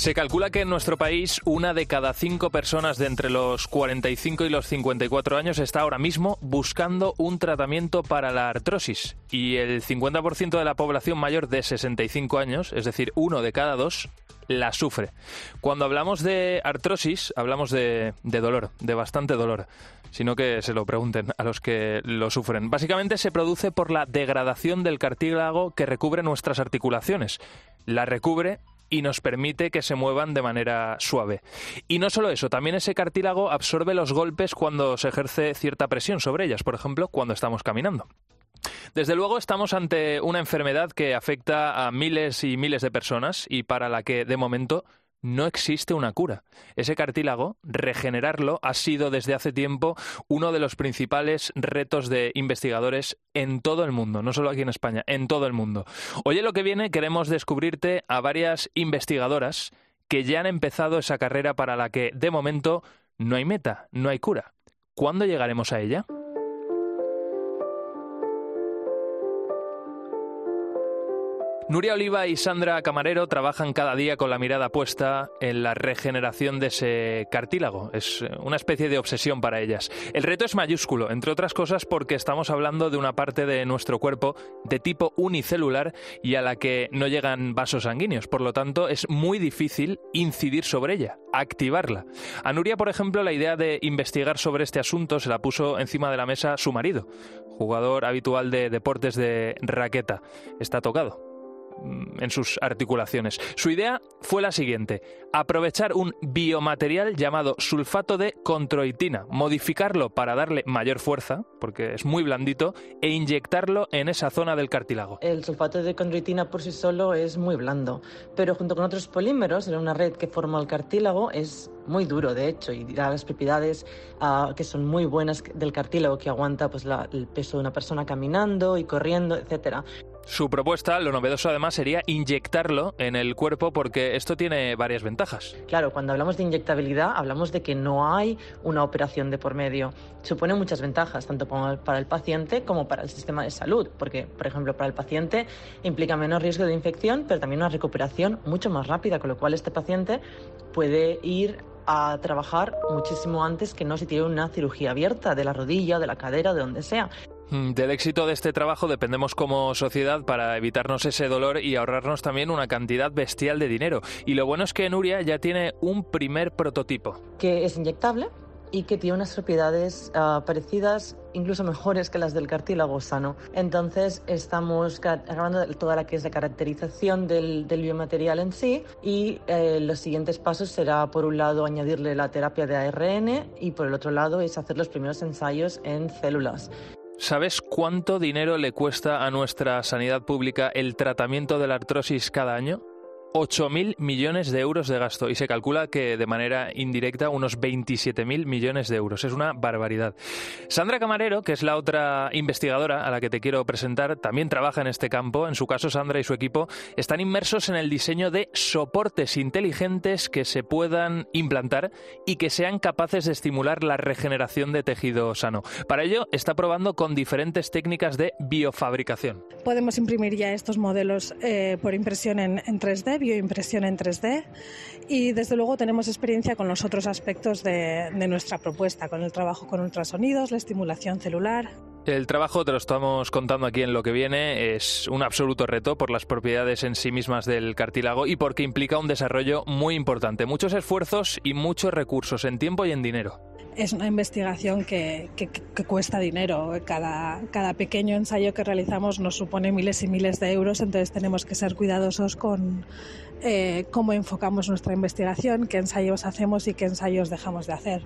Se calcula que en nuestro país una de cada cinco personas de entre los 45 y los 54 años está ahora mismo buscando un tratamiento para la artrosis y el 50% de la población mayor de 65 años, es decir, uno de cada dos, la sufre. Cuando hablamos de artrosis, hablamos de, de dolor, de bastante dolor sino que se lo pregunten a los que lo sufren. Básicamente se produce por la degradación del cartílago que recubre nuestras articulaciones. La recubre y nos permite que se muevan de manera suave. Y no solo eso, también ese cartílago absorbe los golpes cuando se ejerce cierta presión sobre ellas, por ejemplo, cuando estamos caminando. Desde luego estamos ante una enfermedad que afecta a miles y miles de personas y para la que de momento no existe una cura. Ese cartílago, regenerarlo, ha sido desde hace tiempo uno de los principales retos de investigadores en todo el mundo, no solo aquí en España, en todo el mundo. Oye, lo que viene, queremos descubrirte a varias investigadoras que ya han empezado esa carrera para la que, de momento, no hay meta, no hay cura. ¿Cuándo llegaremos a ella? Nuria Oliva y Sandra Camarero trabajan cada día con la mirada puesta en la regeneración de ese cartílago. Es una especie de obsesión para ellas. El reto es mayúsculo, entre otras cosas porque estamos hablando de una parte de nuestro cuerpo de tipo unicelular y a la que no llegan vasos sanguíneos. Por lo tanto, es muy difícil incidir sobre ella, activarla. A Nuria, por ejemplo, la idea de investigar sobre este asunto se la puso encima de la mesa su marido, jugador habitual de deportes de raqueta. Está tocado en sus articulaciones. Su idea fue la siguiente, aprovechar un biomaterial llamado sulfato de controitina, modificarlo para darle mayor fuerza, porque es muy blandito, e inyectarlo en esa zona del cartílago. El sulfato de condroitina por sí solo es muy blando, pero junto con otros polímeros en una red que forma el cartílago es muy duro, de hecho, y da las propiedades ah, que son muy buenas del cartílago, que aguanta pues, el peso de una persona caminando y corriendo, etcétera. Su propuesta, lo novedoso además, sería inyectarlo en el cuerpo porque esto tiene varias ventajas. Claro, cuando hablamos de inyectabilidad, hablamos de que no hay una operación de por medio. Supone muchas ventajas, tanto para el paciente como para el sistema de salud, porque, por ejemplo, para el paciente implica menos riesgo de infección, pero también una recuperación mucho más rápida, con lo cual este paciente puede ir a trabajar muchísimo antes que no si tiene una cirugía abierta de la rodilla, de la cadera, de donde sea. Mm, del éxito de este trabajo dependemos como sociedad para evitarnos ese dolor y ahorrarnos también una cantidad bestial de dinero. Y lo bueno es que Nuria ya tiene un primer prototipo. Que es inyectable y que tiene unas propiedades ah, parecidas, incluso mejores que las del cartílago sano. Entonces estamos acabando toda la que es la caracterización del, biomaterial en sí y eh, los siguientes pasos será por un lado añadirle la terapia de ARN y por el otro lado es hacer los primeros ensayos en células. ¿Sabes cuánto dinero le cuesta a nuestra sanidad pública el tratamiento de la artrosis cada año? 8.000 millones de euros de gasto y se calcula que de manera indirecta unos 27.000 millones de euros. Es una barbaridad. Sandra Camarero, que es la otra investigadora a la que te quiero presentar, también trabaja en este campo. En su caso, Sandra y su equipo están inmersos en el diseño de soportes inteligentes que se puedan implantar y que sean capaces de estimular la regeneración de tejido sano. Para ello, está probando con diferentes técnicas de biofabricación. Podemos imprimir ya estos modelos eh, por impresión en, en 3D bioimpresión en 3D y desde luego tenemos experiencia con los otros aspectos de, de nuestra propuesta, con el trabajo con ultrasonidos, la estimulación celular. El trabajo, te lo estamos contando aquí en lo que viene, es un absoluto reto por las propiedades en sí mismas del cartílago y porque implica un desarrollo muy importante, muchos esfuerzos y muchos recursos en tiempo y en dinero es una investigación que, que, cuesta dinero. Cada, cada pequeño ensayo que realizamos nos supone miles y miles de euros, entonces tenemos que ser cuidadosos con eh, cómo enfocamos nuestra investigación, qué ensayos hacemos y qué ensayos dejamos de hacer.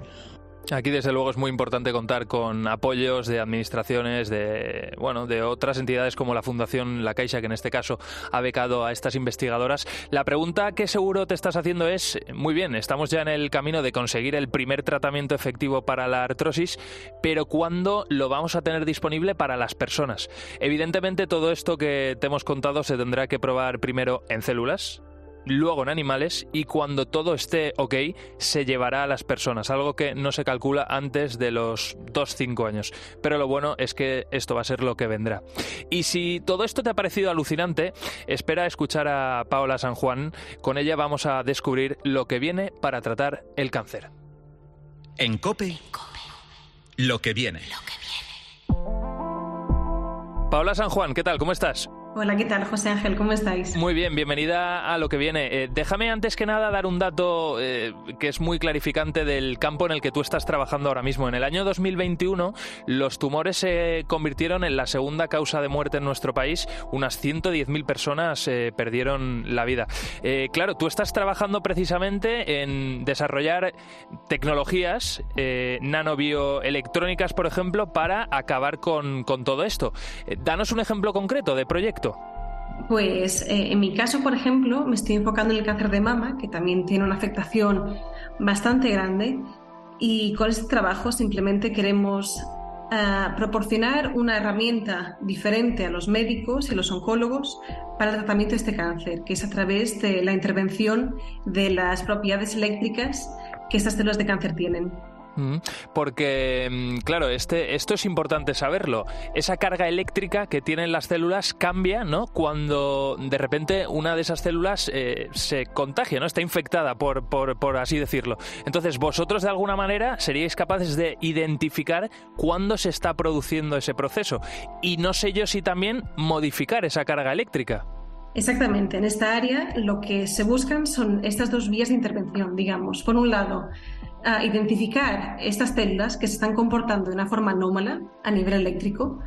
Aquí desde luego es muy importante contar con apoyos de administraciones de bueno, de otras entidades como la Fundación La Caixa que en este caso ha becado a estas investigadoras. La pregunta que seguro te estás haciendo es, muy bien, estamos ya en el camino de conseguir el primer tratamiento efectivo para la artrosis, pero ¿cuándo lo vamos a tener disponible para las personas? Evidentemente todo esto que te hemos contado se tendrá que probar primero en células, luego en animales y cuando todo esté ok se llevará a las personas, algo que no se calcula antes de los 2-5 años. Pero lo bueno es que esto va a ser lo que vendrá. Y si todo esto te ha parecido alucinante, espera escuchar a Paola San Juan. Con ella vamos a descubrir lo que viene para tratar el cáncer. En COPE, lo que viene. Paola San Juan, ¿qué tal? ¿Cómo estás? Hola, ¿qué tal, José Ángel? ¿Cómo estáis? Muy bien, bienvenida a lo que viene. Eh, déjame antes que nada dar un dato eh, que es muy clarificante del campo en el que tú estás trabajando ahora mismo. En el año 2021, los tumores se convirtieron en la segunda causa de muerte en nuestro país. Unas 110.000 personas eh, perdieron la vida. Claro, tú estás trabajando precisamente en desarrollar tecnologías nanobioelectrónicas, por ejemplo, para acabar con, con todo esto. Danos un ejemplo concreto de proyecto. Pues eh, en mi caso, por ejemplo, me estoy enfocando en el cáncer de mama, que también tiene una afectación bastante grande, y con este trabajo simplemente queremos uh, proporcionar una herramienta diferente a los médicos y los oncólogos para el tratamiento de este cáncer, que es a través de la intervención de las propiedades eléctricas que estas células de cáncer tienen. Porque, mm, claro, este, esto es importante saberlo. Esa carga eléctrica que tienen las células cambia, ¿no? Cuando de repente una de esas células eh, se contagia, ¿no? Está infectada, por, por, por, así decirlo. Entonces, vosotros de alguna manera seríais capaces de identificar cuándo se está produciendo ese proceso. Y no sé yo si también modificar esa carga eléctrica. Exactamente. En esta área lo que se buscan son estas dos vías de intervención, digamos. Por un lado, a identificar estas células que se están comportando de una forma anómala a nivel eléctrico,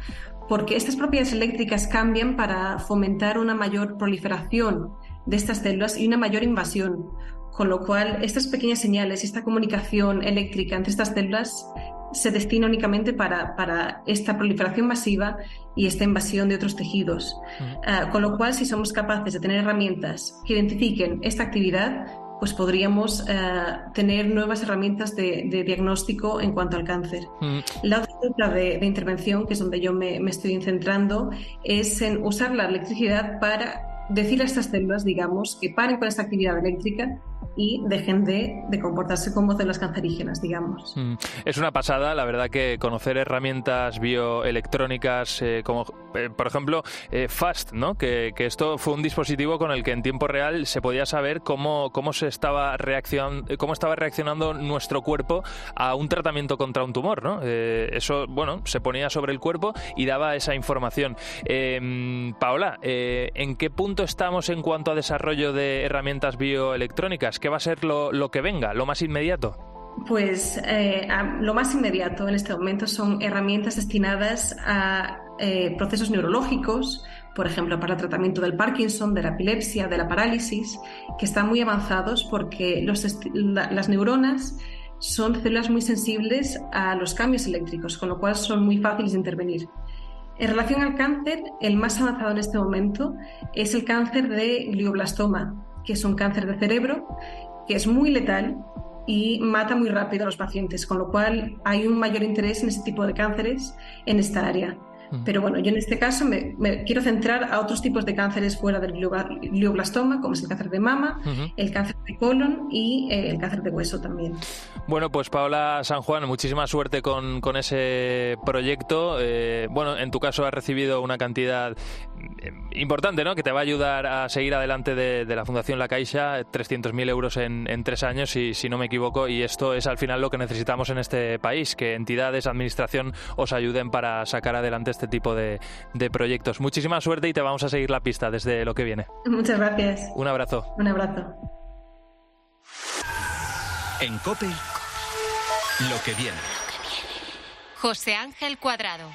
porque estas propiedades eléctricas cambian para fomentar una mayor proliferación de estas células y una mayor invasión, con lo cual estas pequeñas señales esta comunicación eléctrica entre estas células se destina únicamente para, para, esta proliferación masiva y esta invasión de otros tejidos. Uh, con lo cual, si somos capaces de tener herramientas que identifiquen esta actividad, pues podríamos uh, tener nuevas herramientas de, de, diagnóstico en cuanto al cáncer. Mm. La otra de, de, intervención, que es donde yo me, me estoy centrando, es en usar la electricidad para decir a estas células, digamos, que paren con esta actividad eléctrica y dejen de, de, comportarse como células cancerígenas, digamos. Mm. Es una pasada, la verdad, que conocer herramientas bioelectrónicas eh, como, eh, por ejemplo, eh, FAST, ¿no? Que, que, esto fue un dispositivo con el que en tiempo real se podía saber cómo, cómo, se estaba, reaccionando, cómo estaba reaccionando nuestro cuerpo a un tratamiento contra un tumor, ¿no? eso, bueno, se ponía sobre el cuerpo y daba esa información. Paola, ¿en qué punto estamos en cuanto a desarrollo de herramientas bioelectrónicas? ¿Qué va a ser lo, que venga, lo más inmediato? Pues eh, lo más inmediato en este momento son herramientas destinadas a eh, procesos neurológicos, por ejemplo, para el tratamiento del Parkinson, de la epilepsia, de la parálisis, que están muy avanzados porque las neuronas son células muy sensibles a los cambios eléctricos, con lo cual son muy fáciles de intervenir. En relación al cáncer, el más avanzado en este momento es el cáncer de glioblastoma, que es un cáncer de cerebro, que es muy letal y mata muy rápido a los pacientes, con lo cual hay un mayor interés en ese tipo de cánceres en esta área. Pero bueno, yo en este caso me, quiero centrar a otros tipos de cánceres fuera del glioblastoma, como es el cáncer de mama, el cáncer de colon y eh, el cáncer de hueso también. Bueno, pues Paola San Juan, muchísima suerte con, con ese proyecto. Eh, bueno, en tu caso has recibido una cantidad eh, importante, ¿no? Que te va a ayudar a seguir adelante de, la Fundación La Caixa, 300.000 euros en, en, tres años, si, si no me equivoco, y esto es al final lo que necesitamos en este país, que entidades, administración os ayuden para sacar adelante este tipo de, de proyectos. Muchísima suerte y te vamos a seguir la pista desde lo que viene. Muchas gracias. Un abrazo. Un abrazo. En COPE, lo que viene. José Ángel Cuadrado.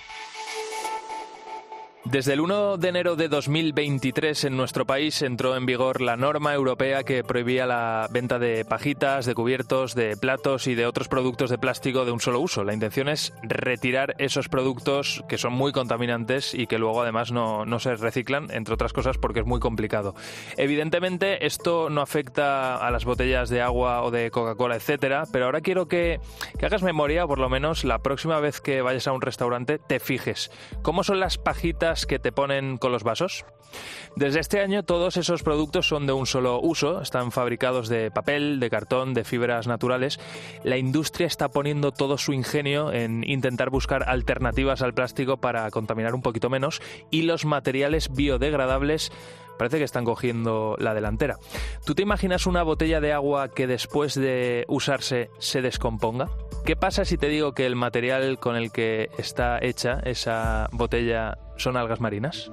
Desde el 1 de enero de 2023 en nuestro país entró en vigor la norma europea que prohibía la venta de pajitas, de cubiertos, de platos y de otros productos de plástico de un solo uso. La intención es retirar esos productos que son muy contaminantes y que luego además no, se reciclan, entre otras cosas porque es muy complicado. Evidentemente esto no afecta a las botellas de agua o de Coca-Cola, etcétera, pero ahora quiero que, que hagas memoria, o por lo menos la próxima vez que vayas a un restaurante, te fijes cómo son las pajitas que te ponen con los vasos. Desde este año todos esos productos son de un solo uso, están fabricados de papel, de cartón, de fibras naturales. La industria está poniendo todo su ingenio en intentar buscar alternativas al plástico para contaminar un poquito menos y los materiales biodegradables parece que están cogiendo la delantera. ¿Tú te imaginas una botella de agua que después de usarse se descomponga? ¿Qué pasa si te digo que el material con el que está hecha esa botella son algas marinas?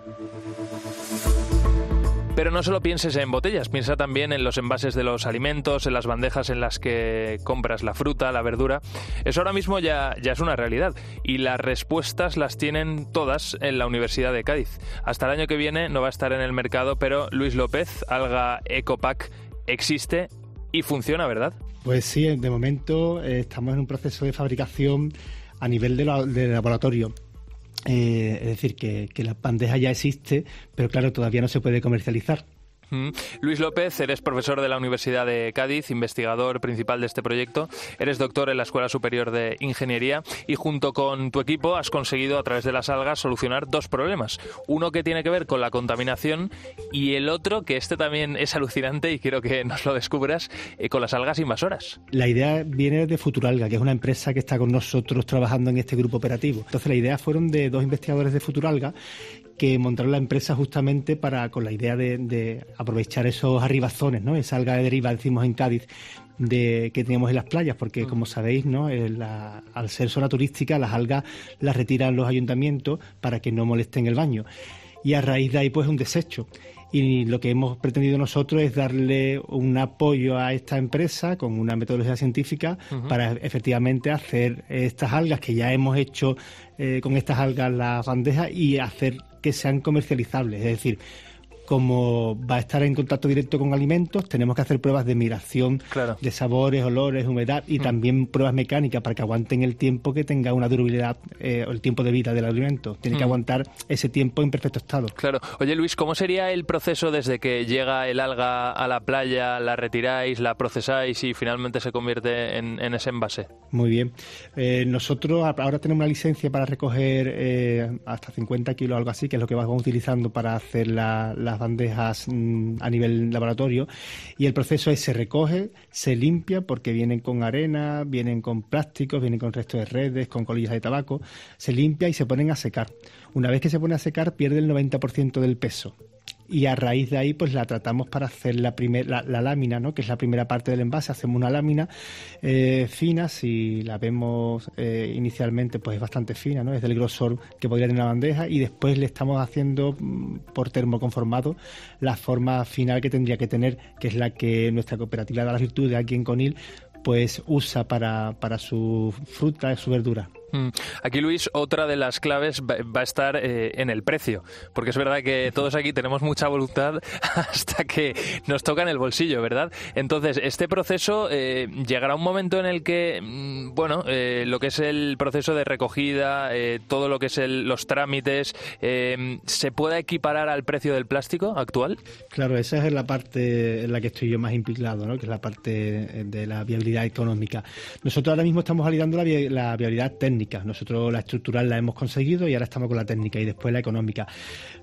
Pero no solo pienses en botellas, piensa también en los envases de los alimentos, en las bandejas en las que compras la fruta, la verdura. Eso ahora mismo ya, ya es una realidad y las respuestas las tienen todas en la Universidad de Cádiz. Hasta el año que viene no va a estar en el mercado, pero Luis López, Alga Ecopack, existe y funciona, ¿verdad? Pues sí, de momento eh, estamos en un proceso de fabricación a nivel de, de laboratorio. Eh, es decir, que, que la bandeja ya existe, pero claro, todavía no se puede comercializar. Luis López, eres profesor de la Universidad de Cádiz, investigador principal de este proyecto, eres doctor en la Escuela Superior de Ingeniería y junto con tu equipo has conseguido a través de las algas solucionar dos problemas. Uno que tiene que ver con la contaminación y el otro, que este también es alucinante y quiero que nos lo descubras, eh, con las algas invasoras. La idea viene de Futuralga, que es una empresa que está con nosotros trabajando en este grupo operativo. Entonces la idea fueron de dos investigadores de Futuralga que montaron la empresa justamente para con la idea de, aprovechar esos arribazones, ¿no? Esa alga de deriva, decimos en Cádiz, de, que teníamos en las playas, porque como sabéis, ¿no? Eh, al ser zona turística, las algas las retiran los ayuntamientos para que no molesten el baño. Y a raíz de ahí, pues, un desecho y lo que hemos pretendido nosotros es darle un apoyo a esta empresa con una metodología científica para efectivamente hacer estas algas que ya hemos hecho eh, con estas algas las bandejas y hacer que sean comercializables, es decir, como va a estar en contacto directo con alimentos, tenemos que hacer pruebas de migración de sabores, olores, humedad y mm. también pruebas mecánicas para que aguanten el tiempo que tenga una durabilidad eh, o el tiempo de vida del alimento. Tiene que mm. aguantar ese tiempo en perfecto estado. Claro. Oye Luis, ¿cómo sería el proceso desde que llega el alga a la playa, la retiráis, la procesáis y finalmente se convierte en, ese envase? Muy bien. Eh, nosotros ahora tenemos una licencia para recoger eh, hasta 50 kilos, algo así, que es lo que vamos utilizando para hacer las bandejas mm, a nivel laboratorio y el proceso es se recoge, se limpia porque vienen con arena, vienen con plásticos, vienen con restos de redes, con colillas de tabaco, se limpia y se ponen a secar. Una vez que se pone a secar pierde el 90% del peso y a raíz de ahí pues la tratamos para hacer la, la, lámina, ¿no? que es la primera parte del envase. Hacemos una lámina eh, fina, si la vemos eh, inicialmente pues es bastante fina, ¿no? es del grosor que podría tener la bandeja y después le estamos haciendo mm, por termoconformado la forma final que tendría que tener, que es la que nuestra cooperativa de las virtudes aquí en Conil pues usa para, para su fruta, su verdura. Mm. Aquí, Luis, otra de las claves va a estar eh, en el precio, porque es verdad que todos aquí tenemos mucha voluntad hasta que nos toca en el bolsillo, ¿verdad? Entonces, este proceso eh, llegará un momento en el que, mm, bueno, eh, lo que es el proceso de recogida, todo lo que es los trámites, ¿se pueda equiparar al precio del plástico actual? Claro, esa es la parte en la que estoy yo más implicado, ¿no? que es la parte de la viabilidad económica. Nosotros ahora mismo estamos validando la, la viabilidad técnica. Nosotros la estructural la hemos conseguido y ahora estamos con la técnica y después la económica.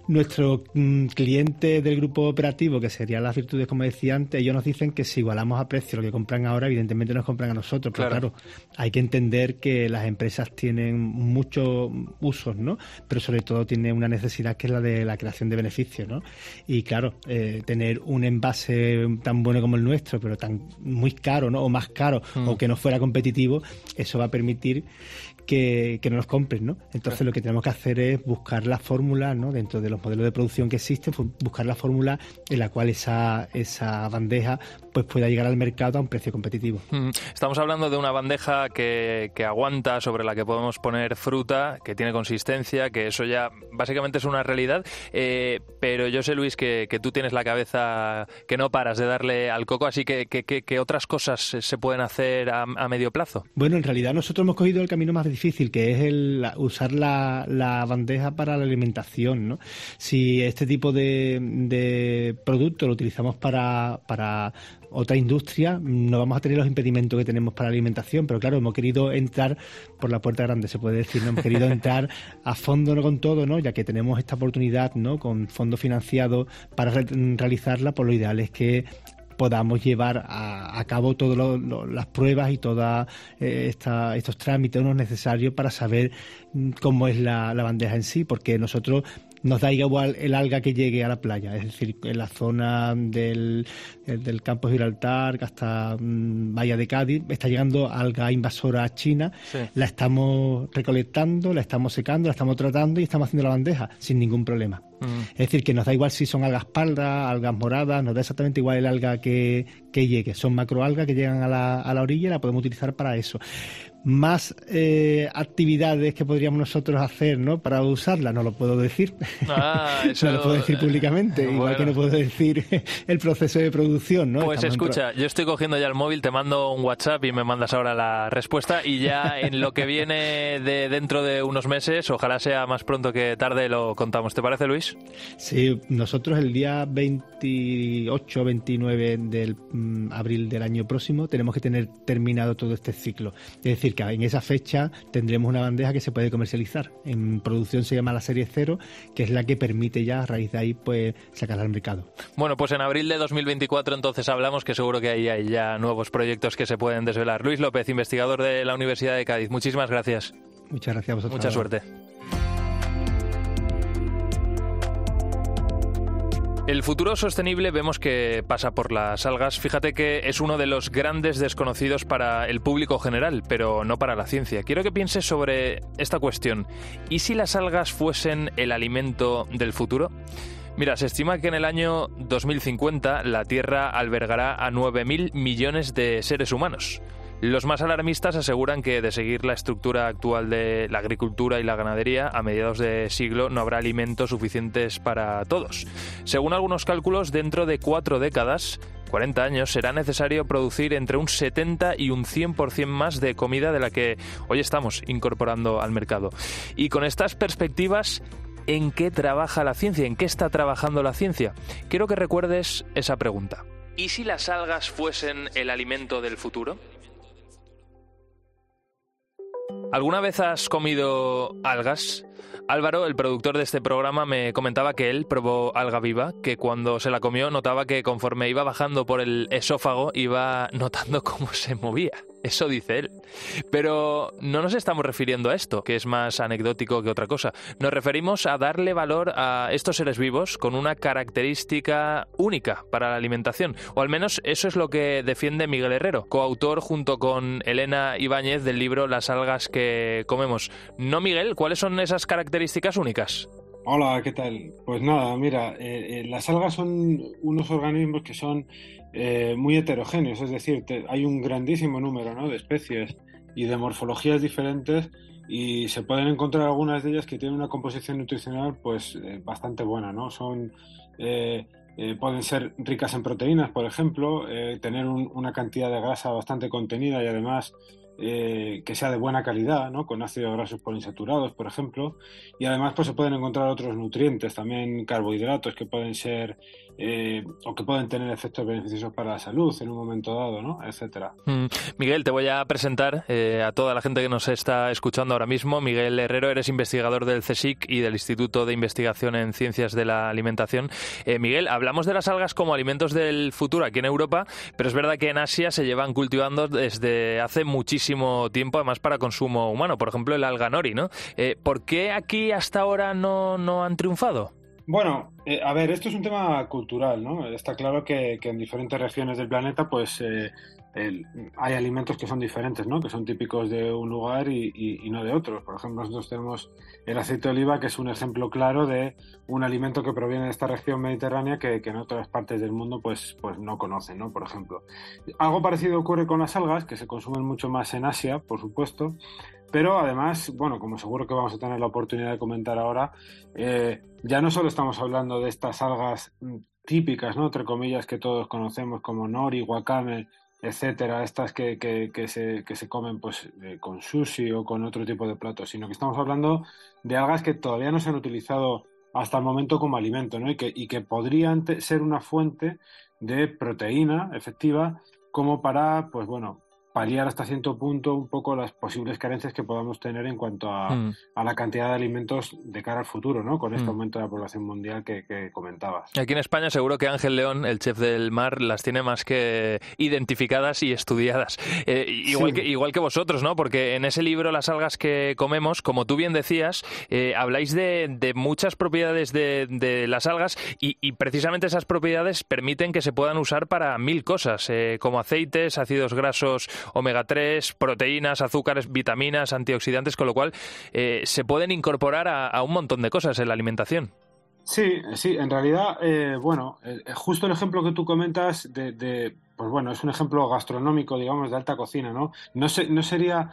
Nuestro mm, cliente del grupo operativo, que serían las virtudes, como decía antes, ellos nos dicen que si igualamos a precio lo que compran ahora, evidentemente nos compran a nosotros. Pero claro. hay que entender que las empresas tienen muchos usos, ¿no? Pero sobre todo tienen una necesidad que es la de la creación de beneficios, ¿no? Y claro, eh, tener un envase tan bueno como el nuestro, pero tan muy caro, ¿no? O más caro, o mm. que no fuera competitivo, eso va a permitir que, no los compren, ¿no? Entonces lo que tenemos que hacer es buscar la fórmula, ¿no? Dentro de los modelos de producción que existen, pues, buscar la fórmula en la cual esa, esa bandeja pues pueda llegar al mercado a un precio competitivo. Mm. Estamos hablando de una bandeja que, que aguanta, sobre la que podemos poner fruta, que tiene consistencia, que eso ya básicamente es una realidad, eh, pero yo sé, Luis, que, que, tú tienes la cabeza que no paras de darle al coco, así que ¿qué otras cosas se pueden hacer a, a, medio plazo? Bueno, en realidad nosotros hemos cogido el camino más difícil, que es el usar la, la bandeja para la alimentación. ¿no? Si este tipo de, de producto lo utilizamos para, para otra industria, no vamos a tener los impedimentos que tenemos para la alimentación, pero claro, hemos querido entrar por la puerta grande, se puede decir, ¿no? hemos querido entrar a fondo ¿no? con todo, ¿no? ya que tenemos esta oportunidad ¿no? con fondos financiados para realizarla, por pues lo ideal es que podamos llevar a, cabo todas las pruebas y todos eh, estos trámites necesarios para saber mm, cómo es la, la, bandeja en sí, porque nosotros nos da igual el alga que llegue a la playa, es decir, en la zona del, del campo de Gibraltar hasta mm, Bahía de Cádiz, está llegando alga invasora china, la estamos recolectando, la estamos secando, la estamos tratando y estamos haciendo la bandeja sin ningún problema. Es decir, que nos da igual si son algas pardas, algas moradas, nos da exactamente igual el alga que, que llegue. Son macroalgas que llegan a la, a la orilla y la podemos utilizar para eso más eh, actividades que podríamos nosotros hacer ¿no? para usarla, no lo puedo decir. Ah, no lo puedo decir públicamente, igual que no puedo decir el proceso de producción. ¿no? Pues escucha, yo estoy cogiendo ya el móvil, te mando un WhatsApp y me mandas ahora la respuesta y ya en lo que viene de dentro de unos meses, ojalá sea más pronto que tarde, lo contamos. ¿Te parece, Luis? Sí, nosotros el día 28 29 del mm, abril del año próximo tenemos que tener terminado todo este ciclo. Es decir, que en esa fecha tendremos una bandeja que se puede comercializar. En producción se llama la serie cero, que es la que permite ya a raíz de ahí pues sacarla al mercado. Bueno, pues en abril de 2024 entonces hablamos que seguro que ahí hay ya nuevos proyectos que se pueden desvelar. Luis López, investigador de la Universidad de Cádiz, muchísimas gracias. Muchas gracias a vosotros. Mucha suerte. El futuro sostenible vemos que pasa por las algas. Fíjate que es uno de los grandes desconocidos para el público general, pero no para la ciencia. Quiero que pienses sobre esta cuestión. ¿Y si las algas fuesen el alimento del futuro? Mira, se estima que en el año 2050 la Tierra albergará a 9.000 millones de seres humanos. Los más alarmistas aseguran que de seguir la estructura actual de la agricultura y la ganadería, a mediados de siglo no habrá alimentos suficientes para todos. Según algunos cálculos, dentro de cuatro décadas, 40 años, será necesario producir entre un 70 y un 100% más de comida de la que hoy estamos incorporando al mercado. Y con estas perspectivas, ¿en qué trabaja la ciencia? ¿En qué está trabajando la ciencia? Quiero que recuerdes esa pregunta. ¿Y si las algas fuesen el alimento del futuro? ¿Alguna vez has comido algas? Álvaro, el productor de este programa, me comentaba que él probó alga viva, que cuando se la comió notaba que conforme iba bajando por el esófago iba notando cómo se movía. Eso dice él. Pero no nos estamos refiriendo a esto, que es más anecdótico que otra cosa. Nos referimos a darle valor a estos seres vivos con una característica única para la alimentación. O al menos eso es lo que defiende Miguel Herrero, coautor junto con Elena Ibáñez del libro Las algas que comemos. No, Miguel, ¿cuáles son esas características únicas? Hola, ¿qué tal? Pues nada, mira, eh, eh, las algas son unos organismos que son eh, muy heterogéneos, es decir, hay un grandísimo número de especies y de morfologías diferentes y se pueden encontrar algunas de ellas que tienen una composición nutricional pues eh, bastante buena, ¿no? Son eh, pueden ser ricas en proteínas, por ejemplo, tener una cantidad de grasa bastante contenida y además que sea de buena calidad, ¿no? con ácidos grasos poliinsaturados, por ejemplo, y además pues se pueden encontrar otros nutrientes, también carbohidratos que pueden ser eh, o que pueden tener efectos beneficiosos para la salud en un momento dado, ¿no? etcétera. Mm. Miguel, te voy a presentar eh, a toda la gente que nos está escuchando ahora mismo. Miguel Herrero, eres investigador del CSIC y del Instituto de Investigación en Ciencias de la Alimentación. Eh, Miguel, hablamos de las algas como alimentos del futuro aquí en Europa, pero es verdad que en Asia se llevan cultivando desde hace muchísimo tiempo, además para consumo humano. Por ejemplo, el alga nori, ¿no? ¿Por qué aquí hasta ahora no, no han triunfado? Bueno, eh, a ver, esto es un tema cultural, ¿no? Está claro que, en diferentes regiones del planeta, pues eh, hay alimentos que son diferentes, ¿no? Que son típicos de un lugar y, no de otros. Por ejemplo, nosotros tenemos el aceite de oliva, que es un ejemplo claro de un alimento que proviene de esta región mediterránea que, en otras partes del mundo, pues, pues no conocen, ¿no? Por ejemplo. Algo parecido ocurre con las algas, que se consumen mucho más en Asia, por supuesto, pero además, bueno, como seguro que vamos a tener la oportunidad de comentar ahora, eh, ya no solo estamos hablando de estas algas mm, típicas, ¿no? Entre comillas, que todos conocemos como nori, wakame, etcétera, estas que, que, se, que se comen pues eh, con sushi o con otro tipo de platos, sino que estamos hablando de algas que todavía no se han utilizado hasta el momento como alimento, ¿no? Y que, y que podrían ser una fuente de proteína efectiva como para, pues bueno, paliar hasta cierto punto un poco las posibles carencias que podamos tener en cuanto a, mm. la cantidad de alimentos de cara al futuro, ¿no? Con este mm. aumento de la población mundial que, comentabas. Aquí en España seguro que Ángel León, el chef del mar, las tiene más que identificadas y estudiadas. Eh, igual, que, igual que vosotros, ¿no? Porque en ese libro, Las algas que comemos, como tú bien decías, eh, habláis de, muchas propiedades de, las algas y, precisamente esas propiedades permiten que se puedan usar para mil cosas, eh, como aceites, ácidos grasos omega 3, proteínas, azúcares, vitaminas, antioxidantes, con lo cual eh, se pueden incorporar a, un montón de cosas en la alimentación. Sí, sí, en realidad, eh, bueno, eh, justo el ejemplo que tú comentas de, pues bueno, es un ejemplo gastronómico, digamos, de alta cocina, ¿no? No, no sería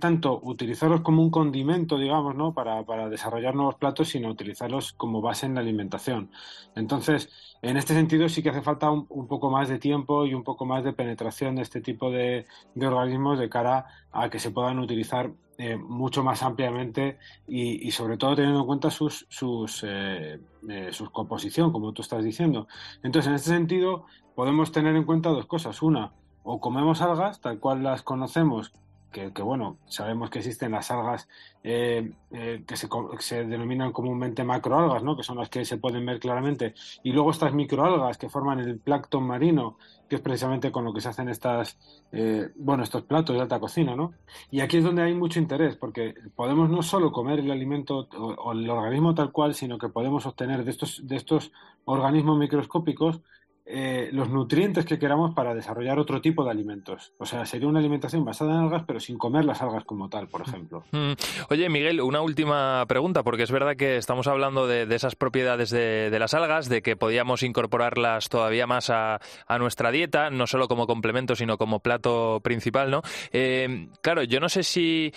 tanto utilizarlos como un condimento, digamos, ¿no? Para, para, desarrollar nuevos platos, sino utilizarlos como base en la alimentación. Entonces, en este sentido sí que hace falta un, poco más de tiempo y un poco más de penetración de este tipo de, organismos de cara a que se puedan utilizar eh, mucho más ampliamente y, sobre todo teniendo en cuenta sus, sus, eh, eh, su composición, como tú estás diciendo. Entonces, en este sentido, podemos tener en cuenta dos cosas. Una, o comemos algas tal cual las conocemos que, bueno, sabemos que existen las algas eh, eh, que se, denominan comúnmente macroalgas, ¿no? que son las que se pueden ver claramente, y luego estas microalgas que forman el plancton marino, que es precisamente con lo que se hacen estas, eh, bueno, estos platos de alta cocina, ¿no? Y aquí es donde hay mucho interés, porque podemos no solo comer el alimento o, el organismo tal cual, sino que podemos obtener de estos, de estos organismos microscópicos eh, los nutrientes que queramos para desarrollar otro tipo de alimentos. O sea, sería una alimentación basada en algas, pero sin comer las algas como tal, por ejemplo. Mm. Oye, Miguel, una última pregunta, porque es verdad que estamos hablando de, esas propiedades de, las algas, de que podíamos incorporarlas todavía más a, nuestra dieta, no solo como complemento, sino como plato principal, ¿no? Eh, claro, yo no sé si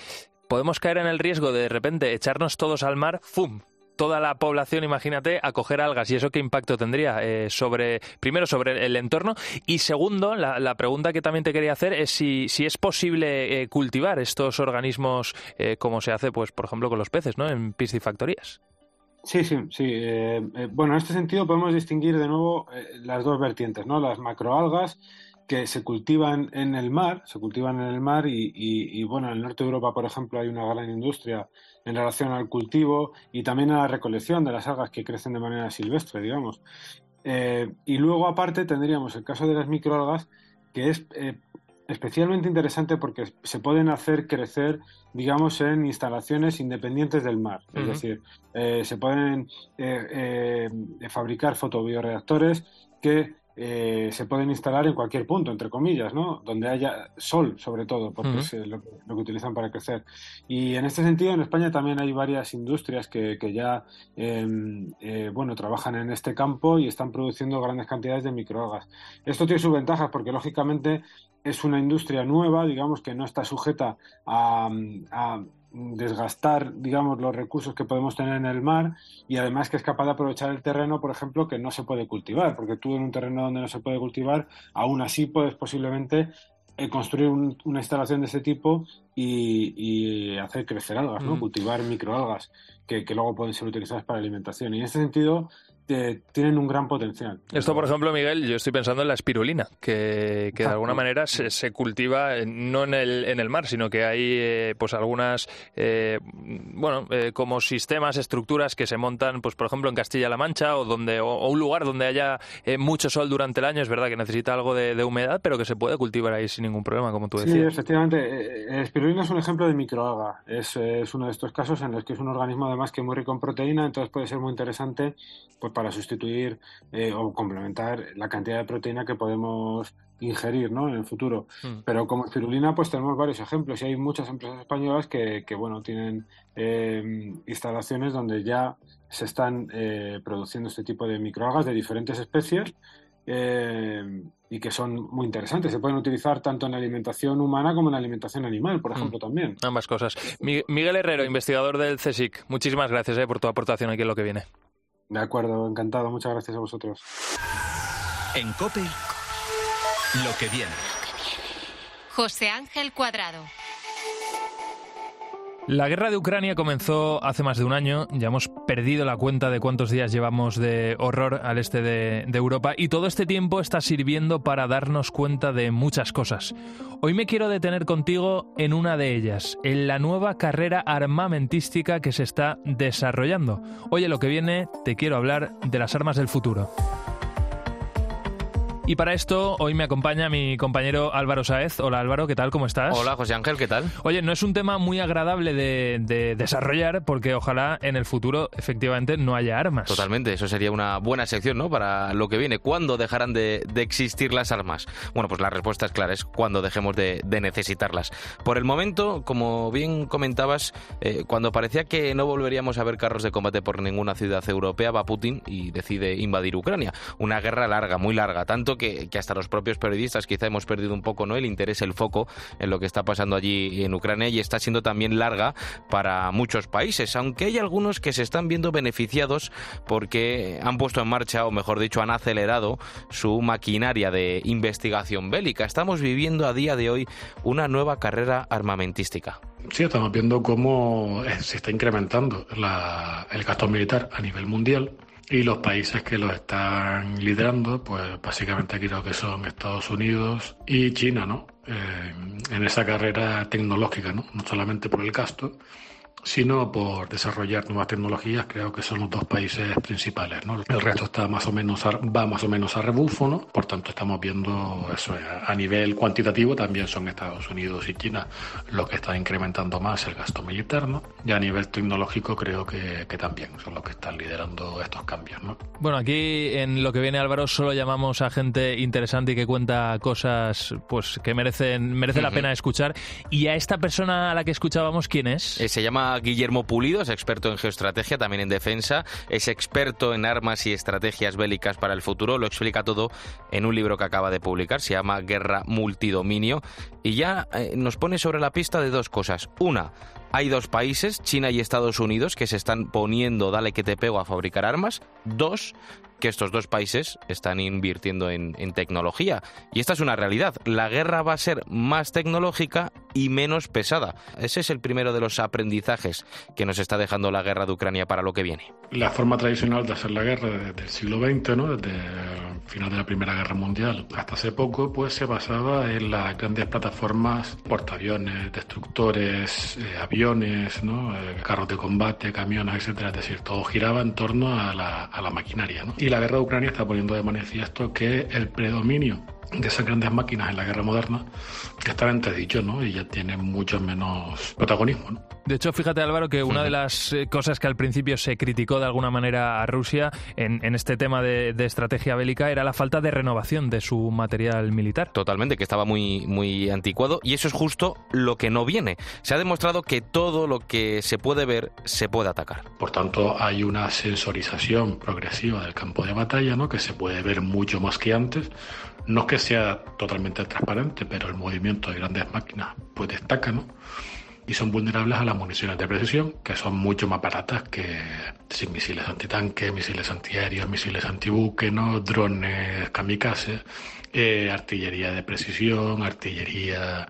podemos caer en el riesgo de de repente echarnos todos al mar, ¡fum! Toda la población, imagínate, a coger algas y eso qué impacto tendría eh, sobre, primero, sobre el entorno y segundo, la, pregunta que también te quería hacer es si, si es posible eh, cultivar estos organismos eh, como se hace, pues, por ejemplo, con los peces, ¿no? En piscifactorías. Sí, sí, sí. bueno, en este sentido podemos distinguir de nuevo las dos vertientes, ¿no? Las macroalgas que se cultivan en el mar, se cultivan en el mar y, bueno, en el norte de Europa, por ejemplo, hay una gran industria en relación al cultivo y también a la recolección de las algas que crecen de manera silvestre, digamos. Eh, y luego, aparte, tendríamos el caso de las microalgas, que es eh, especialmente interesante porque se pueden hacer crecer, digamos, en instalaciones independientes del mar. Es decir, eh, se pueden fabricar fotobioreactores que eh, se pueden instalar en cualquier punto, entre comillas, ¿no? Donde haya sol, sobre todo, porque es lo, que utilizan para crecer. Y en este sentido, en España también hay varias industrias que, ya, em, eh, bueno, trabajan en este campo y están produciendo grandes cantidades de microalgas. Esto tiene sus ventajas porque, lógicamente, es una industria nueva, digamos, que no está sujeta a, desgastar, digamos, los recursos que podemos tener en el mar y además que es capaz de aprovechar el terreno, por ejemplo, que no se puede cultivar, porque tú en un terreno donde no se puede cultivar, aún así puedes posiblemente eh, construir una instalación de ese tipo y, hacer crecer algas, ¿no? Mm. Cultivar microalgas que, que luego pueden ser utilizadas para alimentación. Y en ese sentido, tienen un gran potencial. Esto, por ejemplo, Miguel, yo estoy pensando en la espirulina, que, de alguna manera se, cultiva eh, no en el, en el mar, sino que hay eh, pues algunas, eh, bueno, como sistemas, estructuras que se montan, pues por ejemplo, en Castilla-La Mancha o, donde, o, un lugar donde haya mucho sol durante el año, es verdad que necesita algo de, humedad, pero que se puede cultivar ahí sin ningún problema, como tú decías. Sí, efectivamente. espirulina es un ejemplo de microalga. Es, es uno de estos casos en los que es un organismo además que es muy rico en proteína, entonces puede ser muy interesante pues para sustituir eh, o complementar la cantidad de proteína que podemos ingerir ¿no? en el futuro. Hmm. Pero como espirulina, pues tenemos varios ejemplos y hay muchas empresas españolas que, bueno, tienen eh, instalaciones donde ya se están eh, produciendo este tipo de microalgas de diferentes especies y que son muy interesantes. Se pueden utilizar tanto en alimentación humana como en alimentación animal, por hmm. ejemplo, también. Ambas cosas. Miguel Herrero, investigador del CSIC, muchísimas gracias por tu aportación aquí en lo que viene. De acuerdo, encantado. Muchas gracias a vosotros. En COPE, lo que viene. José Ángel Cuadrado. La guerra de Ucrania comenzó hace más de un año, ya hemos perdido la cuenta de cuántos días llevamos de horror al este de, Europa y todo este tiempo está sirviendo para darnos cuenta de muchas cosas. Hoy me quiero detener contigo en una de ellas, en la nueva carrera armamentística que se está desarrollando. Oye, lo que viene, te quiero hablar de las armas del futuro. Y para esto, hoy me acompaña mi compañero Álvaro Saez. Hola Álvaro, ¿qué tal? ¿Cómo estás? Hola José Ángel, ¿qué tal? Oye, no es un tema muy agradable de, desarrollar porque ojalá en el futuro efectivamente no haya armas. Totalmente, eso sería una buena sección, ¿no? Para lo que viene. ¿Cuándo dejarán de, existir las armas? Bueno, pues la respuesta es clara, es cuando dejemos de, necesitarlas. Por el momento, como bien comentabas, eh, cuando parecía que no volveríamos a ver carros de combate por ninguna ciudad europea, va Putin y decide invadir Ucrania. Una guerra larga, muy larga, tanto que, hasta los propios periodistas quizá hemos perdido un poco ¿no? el interés, el foco en lo que está pasando allí en Ucrania y está siendo también larga para muchos países, aunque hay algunos que se están viendo beneficiados porque han puesto en marcha, o mejor dicho, han acelerado su maquinaria de investigación bélica. Estamos viviendo a día de hoy una nueva carrera armamentística. Sí, estamos viendo cómo eh, se está incrementando el gasto militar a nivel mundial y los países que lo están liderando, pues básicamente creo que son Estados Unidos y China, ¿no? Eh, en esa carrera tecnológica, ¿no? No solamente por el gasto, sino por desarrollar nuevas tecnologías, creo que son los dos países principales. ¿no? El resto está más o menos va más o menos a rebufo, ¿no? por tanto estamos viendo eso a nivel cuantitativo también son Estados Unidos y China los que están incrementando más el gasto militar, ¿no? y a nivel tecnológico creo que, que también son los que están liderando estos cambios. ¿no? Bueno, aquí en lo que viene Álvaro solo llamamos a gente interesante y que cuenta cosas pues que merecen merece la pena escuchar y a esta persona a la que escuchábamos quién es? Eh, se llama Guillermo Pulido, es experto en geoestrategia, también en defensa, es experto en armas y estrategias bélicas para el futuro, lo explica todo en un libro que acaba de publicar, se llama Guerra Multidominio, y ya eh, nos pone sobre la pista de dos cosas. Una, hay dos países, China y Estados Unidos, que se están poniendo, dale que te pego, a fabricar armas. Dos, que estos dos países están invirtiendo en, tecnología. Y esta es una realidad. La guerra va a ser más tecnológica y menos pesada. Ese es el primero de los aprendizajes que nos está dejando la guerra de Ucrania para lo que viene. La forma tradicional de hacer la guerra desde el siglo XX, ¿no? desde final de la Primera Guerra Mundial hasta hace poco, pues se basaba en las grandes plataformas, portaaviones, destructores, eh, aviones, ¿no? Eh, carros de combate, camiones, etcétera. Es decir, todo giraba en torno a la, maquinaria. Y la guerra de Ucrania está poniendo de manifiesto que el predominio de esas grandes máquinas en la guerra moderna que están entredicho, ¿no? Y ya tienen mucho menos protagonismo, ¿no? De hecho, fíjate Álvaro que una de las eh, cosas que al principio se criticó de alguna manera a Rusia en, este tema de, estrategia bélica era la falta de renovación de su material militar. Totalmente, que estaba muy, muy anticuado y eso es justo lo que no viene. Se ha demostrado que todo lo que se puede ver se puede atacar. Por tanto, hay una sensorización progresiva del campo de batalla, ¿no? Que se puede ver mucho más que antes. No es que sea totalmente transparente, pero el movimiento de grandes máquinas pues destaca, ¿no? y son vulnerables a las municiones de precisión, que son mucho más baratas que misiles antitanque, misiles antiaéreos, misiles antibuque, ¿no? drones kamikaze, eh, artillería de precisión, artillería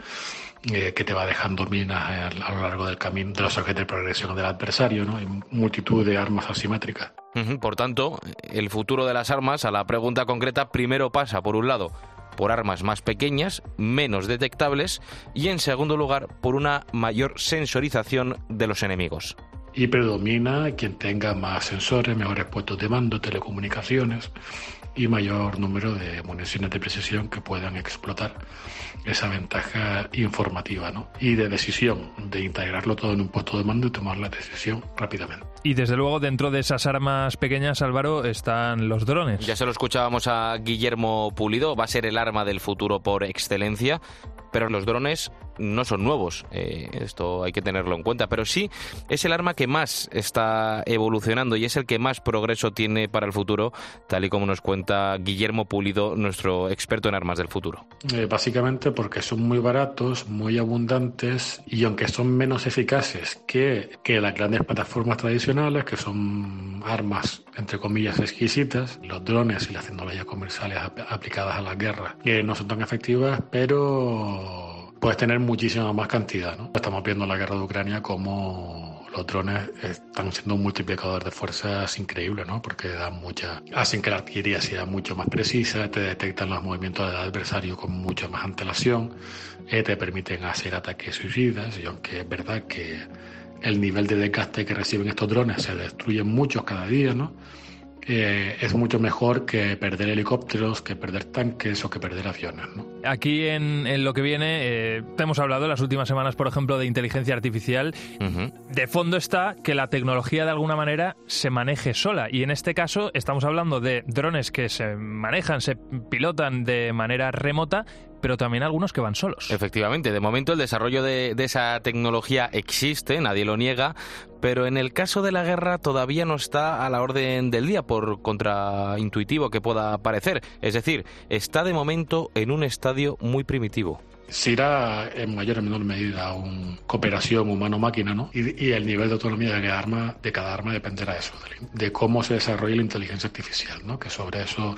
eh, que te va dejando minas a, lo largo del camino de los objetos de progresión del adversario, ¿no? Hay multitud de armas asimétricas. Por tanto, el futuro de las armas, a la pregunta concreta, primero pasa, por un lado, por armas más pequeñas, menos detectables y en segundo lugar por una mayor sensorización de los enemigos. Y predomina quien tenga más sensores, mejores puestos de mando, telecomunicaciones y mayor número de municiones de precisión que puedan explotar esa ventaja informativa ¿no? y de decisión, de integrarlo todo en un puesto de mando y tomar la decisión rápidamente. Y desde luego dentro de esas armas pequeñas, Álvaro, están los drones. Ya se lo escuchábamos a Guillermo Pulido, va a ser el arma del futuro por excelencia, pero los drones no son nuevos, eh, esto hay que tenerlo en cuenta, pero sí es el arma que más está evolucionando y es el que más progreso tiene para el futuro, tal y como nos cuenta Guillermo Pulido, nuestro experto en armas del futuro. Eh, básicamente porque son muy baratos, muy abundantes y aunque son menos eficaces que, que las grandes plataformas tradicionales, que son armas entre comillas exquisitas, los drones y las tecnologías comerciales aplicadas a la guerra, que no son tan efectivas, pero puedes tener muchísima más cantidad. ¿no? Estamos viendo en la guerra de Ucrania como los drones están siendo un multiplicador de fuerzas increíble, ¿no? porque dan mucha, hacen que la artillería sea mucho más precisa, te detectan los movimientos del adversario con mucha más antelación, eh, te permiten hacer ataques suicidas y aunque es verdad que el nivel de desgaste que reciben estos drones se destruyen muchos cada día, ¿no? Eh, es mucho mejor que perder helicópteros, que perder tanques o que perder aviones. ¿no? Aquí en, lo que viene, eh, hemos hablado en las últimas semanas, por ejemplo, de inteligencia artificial. De fondo está que la tecnología de alguna manera se maneje sola. Y en este caso estamos hablando de drones que se manejan, se pilotan de manera remota, pero también algunos que van solos. Efectivamente, de momento el desarrollo de, esa tecnología existe, nadie lo niega, pero en el caso de la guerra todavía no está a la orden del día, por contraintuitivo que pueda parecer. Es decir, está de momento en un estadio muy primitivo se irá en mayor o menor medida a una cooperación humano-máquina, ¿no? Y, el nivel de autonomía de cada arma, de cada arma dependerá de eso, de, cómo se desarrolla la inteligencia artificial, ¿no? Que sobre eso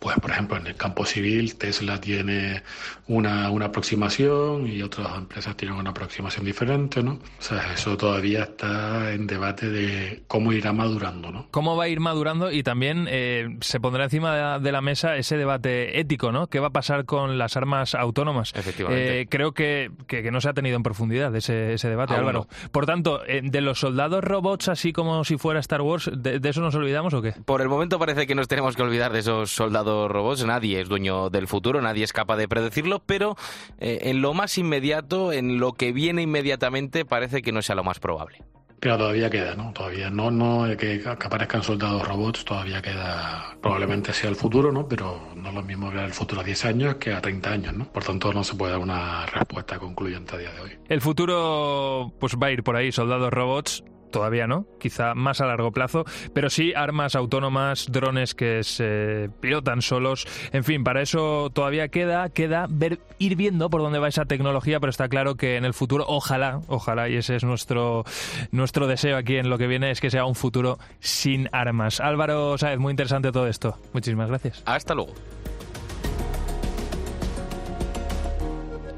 pues, por ejemplo, en el campo civil, Tesla tiene una, una aproximación y otras empresas tienen una aproximación diferente, ¿no? O sea, eso todavía está en debate de cómo irá madurando, ¿no? ¿Cómo va a ir madurando? Y también eh, se pondrá encima de la, mesa ese debate ético, ¿no? ¿Qué va a pasar con las armas autónomas? Efectivamente. Eh, creo que, que, no se ha tenido en profundidad ese, ese debate, Álvaro. Por tanto, eh, de los soldados robots, así como si fuera Star Wars, ¿de eso nos olvidamos o qué? Por el momento parece que nos tenemos que olvidar de esos soldados robots. Nadie es dueño del futuro, nadie es capaz de predecirlo, pero eh, en lo más inmediato, en lo que viene inmediatamente, parece que no sea lo más probable. Pero todavía queda, ¿no? Todavía no, no que, que aparezcan soldados robots, todavía queda, probablemente sea el futuro, ¿no? Pero no es lo mismo ver el futuro a 10 años que a 30 años, ¿no? Por tanto, no se puede dar una respuesta concluyente a día de hoy. El futuro, pues va a ir por ahí, soldados robots, todavía no, quizá más a largo plazo, pero sí armas autónomas, drones que se pilotan solos, en fin, para eso todavía queda, queda ver, ir viendo por dónde va esa tecnología, pero está claro que en el futuro, ojalá, ojalá, y ese es nuestro, nuestro deseo aquí en lo que viene, es que sea un futuro sin armas. Álvaro Sáez, muy interesante todo esto. Muchísimas gracias. Hasta luego.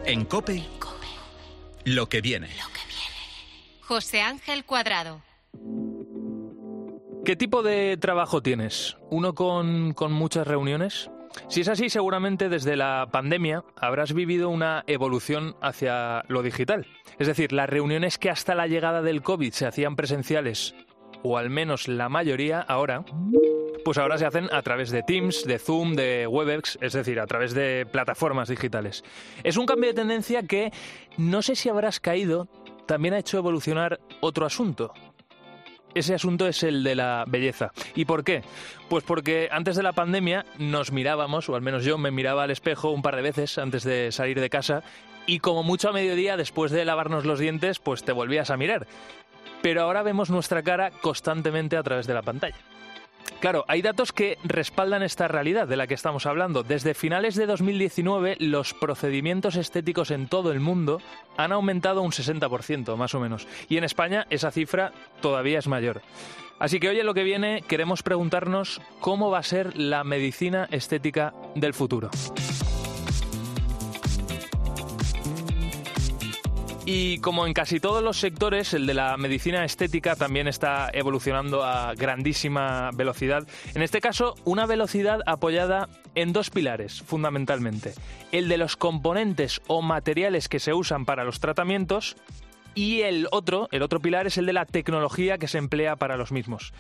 En Cope, lo que viene. José Ángel Cuadrado. ¿Qué tipo de trabajo tienes? ¿Uno con, muchas reuniones? Si es así, seguramente desde la pandemia habrás vivido una evolución hacia lo digital. Es decir, las reuniones que hasta la llegada del COVID se hacían presenciales, o al menos la mayoría ahora, pues ahora se hacen a través de Teams, de Zoom, de Webex, es decir, a través de plataformas digitales. Es un cambio de tendencia que no sé si habrás caído también ha hecho evolucionar otro asunto. Ese asunto es el de la belleza. ¿Y por qué? Pues porque antes de la pandemia nos mirábamos, o al menos yo me miraba al espejo un par de veces antes de salir de casa, y como mucho a mediodía, después de lavarnos los dientes, pues te volvías a mirar. Pero ahora vemos nuestra cara constantemente a través de la pantalla. Claro, hay datos que respaldan esta realidad de la que estamos hablando. Desde finales de 2019, los procedimientos estéticos en todo el mundo han aumentado un 60%, más o menos. Y en España esa cifra todavía es mayor. Así que hoy en lo que viene queremos preguntarnos cómo va a ser la medicina estética del futuro. Y como en casi todos los sectores, el de la medicina estética también está evolucionando a grandísima velocidad. En este caso, una velocidad apoyada en dos pilares, fundamentalmente. El de los componentes o materiales que se usan para los tratamientos y el otro, el otro pilar es el de la tecnología que se emplea para los mismos.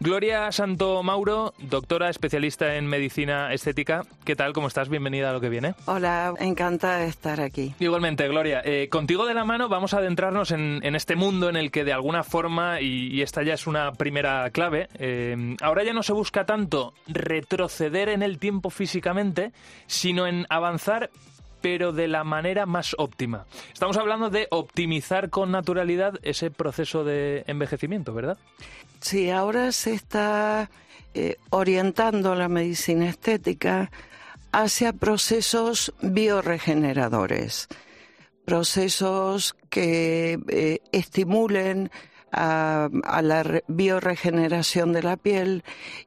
Gloria Santo Mauro, doctora especialista en medicina estética, ¿qué tal? ¿Cómo estás? Bienvenida a lo que viene. Hola, encantada de estar aquí. Igualmente, Gloria, eh, contigo de la mano vamos a adentrarnos en, este mundo en el que de alguna forma, y, esta ya es una primera clave, eh, ahora ya no se busca tanto retroceder en el tiempo físicamente, sino en avanzar pero de la manera más óptima. Estamos hablando de optimizar con naturalidad ese proceso de envejecimiento, ¿verdad? Sí, ahora se está eh, orientando la medicina estética hacia procesos bioregeneradores, procesos que eh, estimulen a, la bioregeneración de la piel,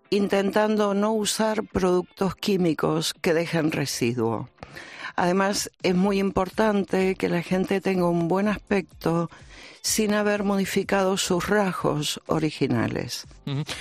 intentando no usar productos químicos que dejen residuo. Además, es muy importante que la gente tenga un buen aspecto sin haber modificado sus rasgos originales.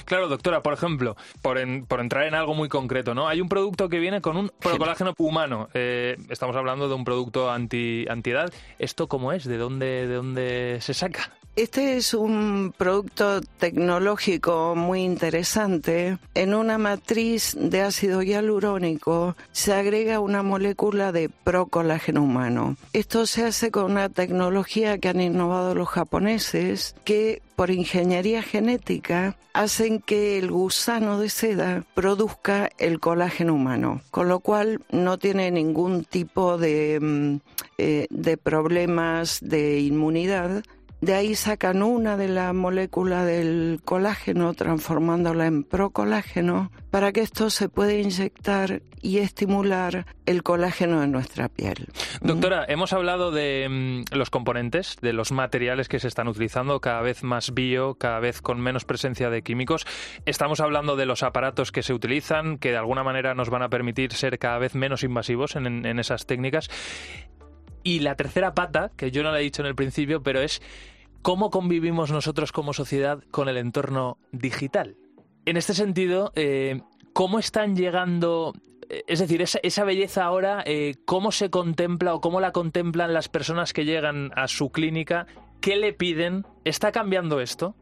Claro, doctora, por ejemplo, por, entrar en algo muy concreto, ¿no? Hay un producto que viene con un procolágeno humano. Eh, estamos hablando de un producto anti antiedad. ¿Esto cómo es? ¿De dónde, de dónde se saca? Este es un producto tecnológico muy interesante. En una matriz de ácido hialurónico se agrega una molécula de procolágeno humano. Esto se hace con una tecnología que han innovado los japoneses que por ingeniería genética hacen que el gusano de seda produzca el colágeno humano, con lo cual no tiene ningún tipo de, mm, eh, de problemas de inmunidad de ahí sacan una de la molécula del colágeno transformándola en procolágeno para que esto se pueda inyectar y estimular el colágeno de nuestra piel. Doctora, hemos hablado de mm, los componentes, de los materiales que se están utilizando, cada vez más bio, cada vez con menos presencia de químicos. Estamos hablando de los aparatos que se utilizan, que de alguna manera nos van a permitir ser cada vez menos invasivos en, en esas técnicas. Y la tercera pata, que yo no la he dicho en el principio, pero es ¿Cómo convivimos nosotros como sociedad con el entorno digital? En este sentido, eh, ¿cómo están llegando eh, es decir, esa, belleza ahora, eh, ¿cómo se contempla o cómo la contemplan las personas que llegan a su clínica? ¿Qué le piden? ¿Está cambiando esto?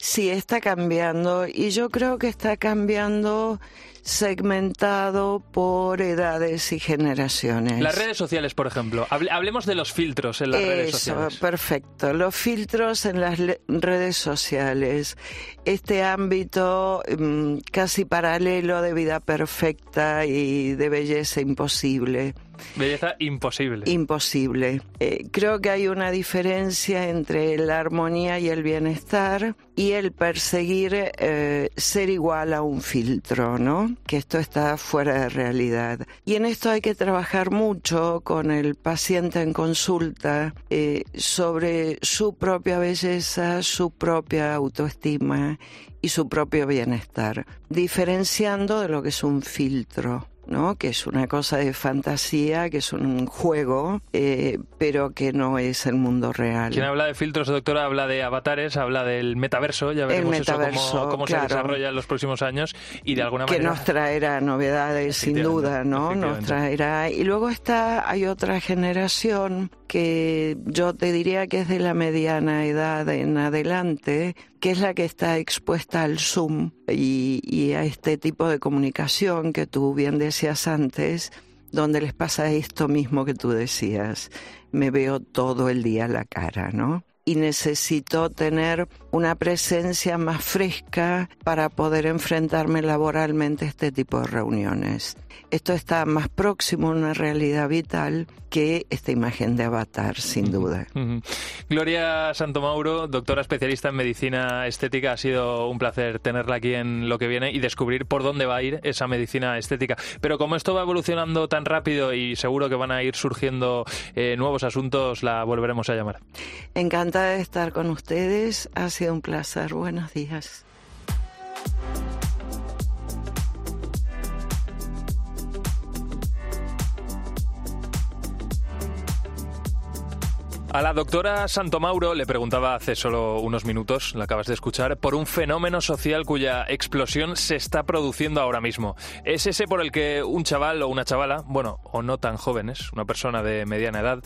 Sí, está cambiando y yo creo que está cambiando segmentado por edades y generaciones. Las redes sociales, por ejemplo. hablemos de los filtros en las redes sociales. Perfecto. Los filtros en las redes sociales. Este ámbito mm, casi paralelo de vida perfecta y de belleza imposible. Belleza imposible. Imposible. Eh, creo que hay una diferencia entre la armonía y el bienestar y el perseguir eh, ser igual a un filtro, ¿no? Que esto está fuera de realidad. Y en esto hay que trabajar mucho con el paciente en consulta eh, sobre su propia belleza, su propia autoestima y su propio bienestar, diferenciando de lo que es un filtro. ¿No? que es una cosa de fantasía, que es un juego, eh, pero que no es el mundo real. Quien habla de filtros, doctora, habla de avatares, habla del metaverso, ya veremos eso cómo, se desarrolla en los próximos años y de alguna manera... Que nos traerá novedades, sin duda, ¿no? Nos traerá... Y luego está, hay otra generación que yo te diría que es de la mediana edad en adelante, que es la que está expuesta al Zoom y, a este tipo de comunicación que tú bien decías antes, donde les pasa esto mismo que tú decías. Me veo todo el día la cara, ¿no? y necesito tener una presencia más fresca para poder enfrentarme laboralmente a este tipo de reuniones. Esto está más próximo a una realidad vital que esta imagen de avatar, sin duda. Gloria Santomauro, doctora especialista en medicina estética, ha sido un placer tenerla aquí en lo que viene y descubrir por dónde va a ir esa medicina estética. Pero como esto va evolucionando tan rápido y seguro que van a ir surgiendo eh, nuevos asuntos, la volveremos a llamar. Encantada de estar con ustedes, ha sido un placer. Buenos días. A la doctora Santomauro le preguntaba hace solo unos minutos, la acabas de escuchar, por un fenómeno social cuya explosión se está produciendo ahora mismo. Es ese por el que un chaval o una chavala, bueno, o no tan jóvenes, una persona de mediana edad,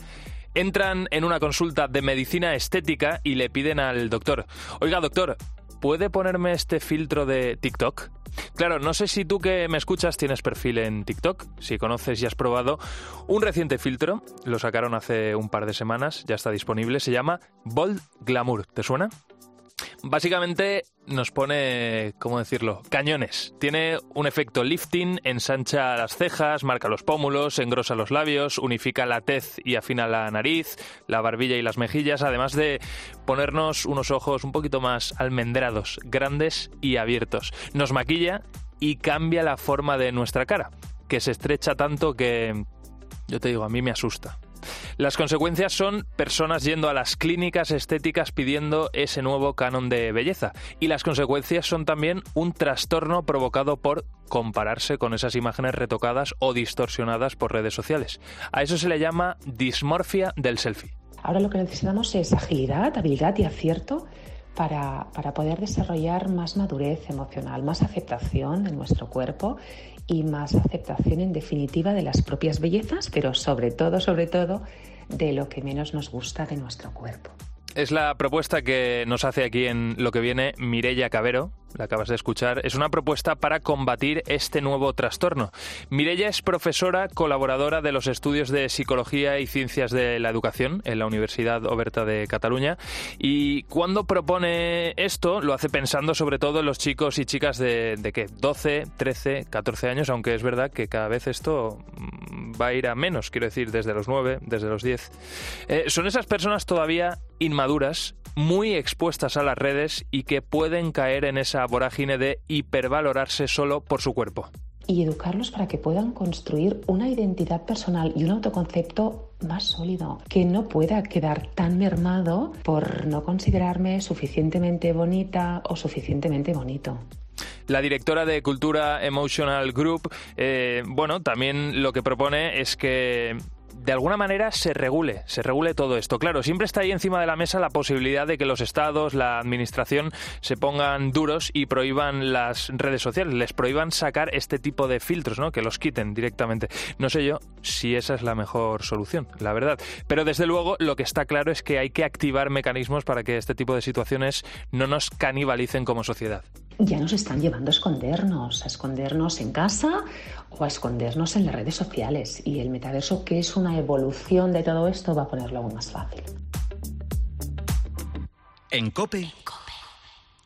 entran en una consulta de medicina estética y le piden al doctor, oiga doctor, ¿puede ponerme este filtro de TikTok? Claro, no sé si tú que me escuchas tienes perfil en TikTok, si conoces y has probado un reciente filtro, lo sacaron hace un par de semanas, ya está disponible, se llama Bold Glamour, ¿te suena? Básicamente nos pone, ¿cómo decirlo? Cañones. Tiene un efecto lifting, ensancha las cejas, marca los pómulos, engrosa los labios, unifica la tez y afina la nariz, la barbilla y las mejillas, además de ponernos unos ojos un poquito más almendrados, grandes y abiertos. Nos maquilla y cambia la forma de nuestra cara, que se estrecha tanto que, yo te digo, a mí me asusta. Las consecuencias son personas yendo a las clínicas estéticas pidiendo ese nuevo canon de belleza. Y las consecuencias son también un trastorno provocado por compararse con esas imágenes retocadas o distorsionadas por redes sociales. A eso se le llama dismorfia del selfie. Ahora lo que necesitamos es agilidad, habilidad y acierto para, para, poder desarrollar más madurez emocional, más aceptación en nuestro cuerpo y más aceptación en definitiva de las propias bellezas, pero sobre todo, sobre todo, de lo que menos nos gusta de nuestro cuerpo. Es la propuesta que nos hace aquí en lo que viene Mirella Cabero, la acabas de escuchar, es una propuesta para combatir este nuevo trastorno. Mirella es profesora colaboradora de los estudios de Psicología y Ciencias de la Educación en la Universidad Oberta de Cataluña y cuando propone esto lo hace pensando sobre todo en los chicos y chicas de, de ¿qué? 12, 13, 14 años, aunque es verdad que cada vez esto mm, va a ir a menos, quiero decir, desde los 9, desde los 10. Eh, son esas personas todavía inmaduras, muy expuestas a las redes y que pueden caer en esa vorágine de hipervalorarse solo por su cuerpo. Y educarlos para que puedan construir una identidad personal y un autoconcepto más sólido, que no pueda quedar tan mermado por no considerarme suficientemente bonita o suficientemente bonito. La directora de Cultura Emotional Group, eh, bueno, también lo que propone es que de alguna manera se regule, se regule todo esto. Claro, siempre está ahí encima de la mesa la posibilidad de que los estados, la administración se pongan duros y prohíban las redes sociales, les prohíban sacar este tipo de filtros, ¿no? Que los quiten directamente. No sé yo si esa es la mejor solución, la verdad. Pero desde luego lo que está claro es que hay que activar mecanismos para que este tipo de situaciones no nos canibalicen como sociedad ya nos están llevando a escondernos, a escondernos en casa o a escondernos en las redes sociales. Y el metaverso, que es una evolución de todo esto, va a ponerlo aún más fácil. En Cope,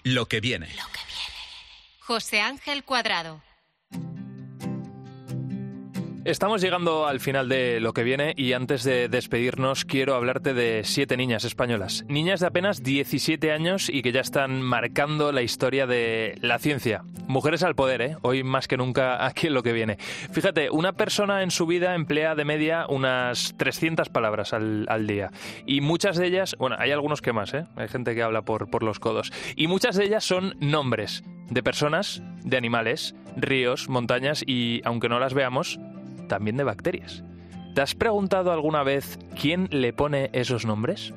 lo que viene. Lo que viene. José Ángel Cuadrado. Estamos llegando al final de lo que viene y antes de despedirnos quiero hablarte de siete niñas españolas. Niñas de apenas 17 años y que ya están marcando la historia de la ciencia. Mujeres al poder, ¿eh? Hoy más que nunca aquí en lo que viene. Fíjate, una persona en su vida emplea de media unas 300 palabras al, al día. Y muchas de ellas, bueno, hay algunos que más, ¿eh? Hay gente que habla por, por los codos. Y muchas de ellas son nombres de personas, de animales, ríos, montañas y, aunque no las veamos, también de bacterias. ¿Te has preguntado alguna vez quién le pone esos nombres?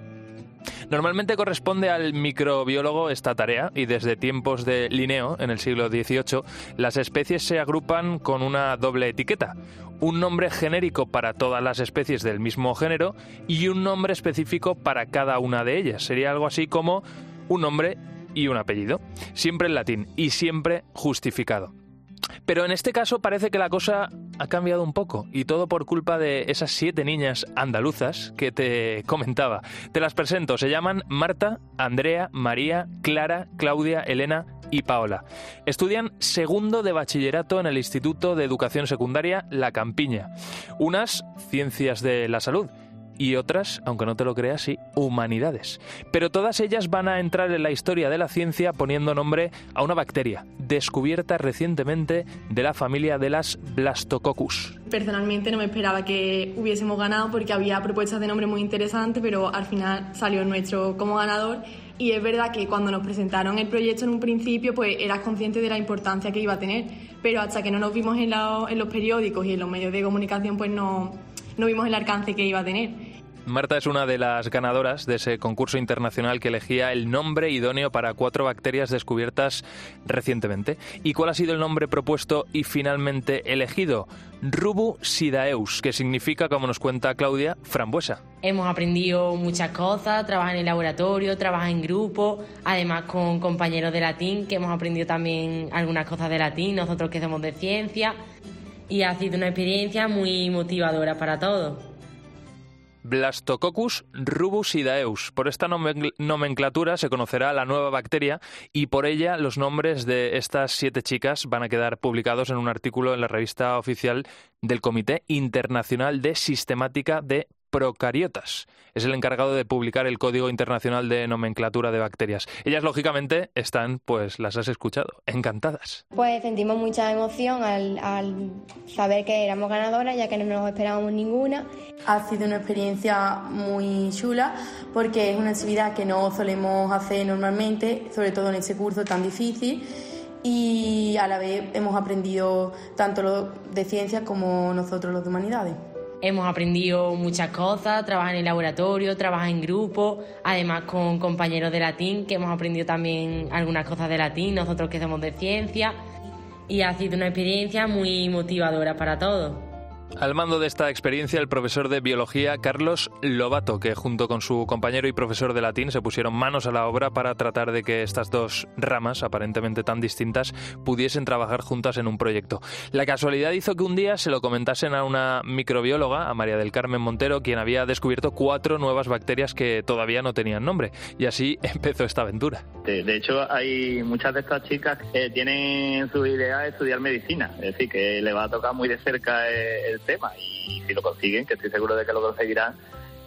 Normalmente corresponde al microbiólogo esta tarea y desde tiempos de Linneo, en el siglo XVIII, las especies se agrupan con una doble etiqueta, un nombre genérico para todas las especies del mismo género y un nombre específico para cada una de ellas. Sería algo así como un nombre y un apellido, siempre en latín y siempre justificado. Pero en este caso parece que la cosa ha cambiado un poco y todo por culpa de esas siete niñas andaluzas que te comentaba. Te las presento, se llaman Marta, Andrea, María, Clara, Claudia, Elena y Paola. Estudian segundo de bachillerato en el Instituto de Educación Secundaria La Campiña. Unas ciencias de la salud y otras, aunque no te lo creas, sí, humanidades. Pero todas ellas van a entrar en la historia de la ciencia poniendo nombre a una bacteria descubierta recientemente de la familia de las Blastococcus. Personalmente no me esperaba que hubiésemos ganado porque había propuestas de nombre muy interesantes, pero al final salió nuestro como ganador y es verdad que cuando nos presentaron el proyecto en un principio, pues eras consciente de la importancia que iba a tener, pero hasta que no nos vimos en, en los periódicos y en los medios de comunicación, pues no, no vimos el alcance que iba a tener. Marta es una de las ganadoras de ese concurso internacional que elegía el nombre idóneo para cuatro bacterias descubiertas recientemente. ¿Y cuál ha sido el nombre propuesto y finalmente elegido? Rubu sidaeus, que significa, como nos cuenta Claudia, frambuesa. Hemos aprendido muchas cosas, trabajar en el laboratorio, trabajar en grupo, además con compañeros de latín, que hemos aprendido también algunas cosas de latín, nosotros que somos de ciencia, y ha sido una experiencia muy motivadora para todos. Blastococcus rubusidaeus. Por esta nomenclatura se conocerá la nueva bacteria y por ella los nombres de estas siete chicas van a quedar publicados en un artículo en la revista oficial del Comité Internacional de Sistemática de Procariotas. Es el encargado de publicar el Código Internacional de Nomenclatura de Bacterias. Ellas, lógicamente, están, pues las has escuchado, encantadas. Pues sentimos mucha emoción al, saber que éramos ganadoras, ya que no nos esperábamos ninguna. Ha sido una experiencia muy chula porque es una actividad que no solemos hacer normalmente, sobre todo en este curso tan difícil y a la vez hemos aprendido tanto lo de ciencias como nosotros los de humanidades. Hemos aprendido muchas cosas, trabajar en el laboratorio, trabajar en grupo, además con compañeros de latín, que hemos aprendido también algunas cosas de latín, nosotros que somos de ciencia, y ha sido una experiencia muy motivadora para todos. Al mando de esta experiencia, el profesor de biología Carlos Lobato, que junto con su compañero y profesor de latín se pusieron manos a la obra para tratar de que estas dos ramas, aparentemente tan distintas, pudiesen trabajar juntas en un proyecto. La casualidad hizo que un día se lo comentasen a una microbióloga, a María del Carmen Montero, quien había descubierto cuatro nuevas bacterias que todavía no tenían nombre. Y así empezó esta aventura. De, hecho, hay muchas de estas chicas que tienen su idea de estudiar medicina, es decir, que le va a tocar muy de cerca el tema y si lo consiguen, que estoy seguro de que lo conseguirán,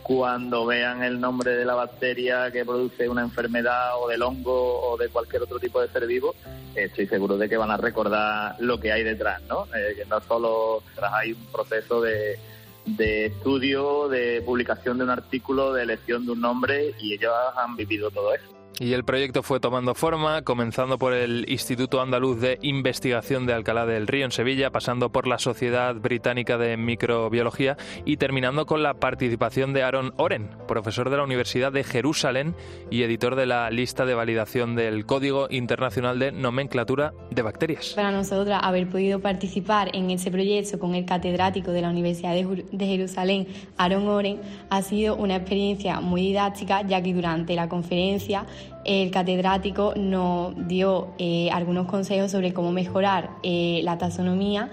cuando vean el nombre de la bacteria que produce una enfermedad o del hongo o de cualquier otro tipo de ser vivo, estoy seguro de que van a recordar lo que hay detrás, ¿no? Eh, que no solo hay un proceso de, de estudio, de publicación de un artículo, de elección de un nombre y ellos han vivido todo eso. Y el proyecto fue tomando forma, comenzando por el Instituto Andaluz de Investigación de Alcalá del Río en Sevilla, pasando por la Sociedad Británica de Microbiología y terminando con la participación de Aaron Oren, profesor de la Universidad de Jerusalén y editor de la lista de validación del Código Internacional de Nomenclatura de Bacterias. Para nosotros haber podido participar en este proyecto con el catedrático de la Universidad de Jerusalén, Aaron Oren, ha sido una experiencia muy didáctica, ya que durante la conferencia el catedrático nos dio eh, algunos consejos sobre cómo mejorar eh, la taxonomía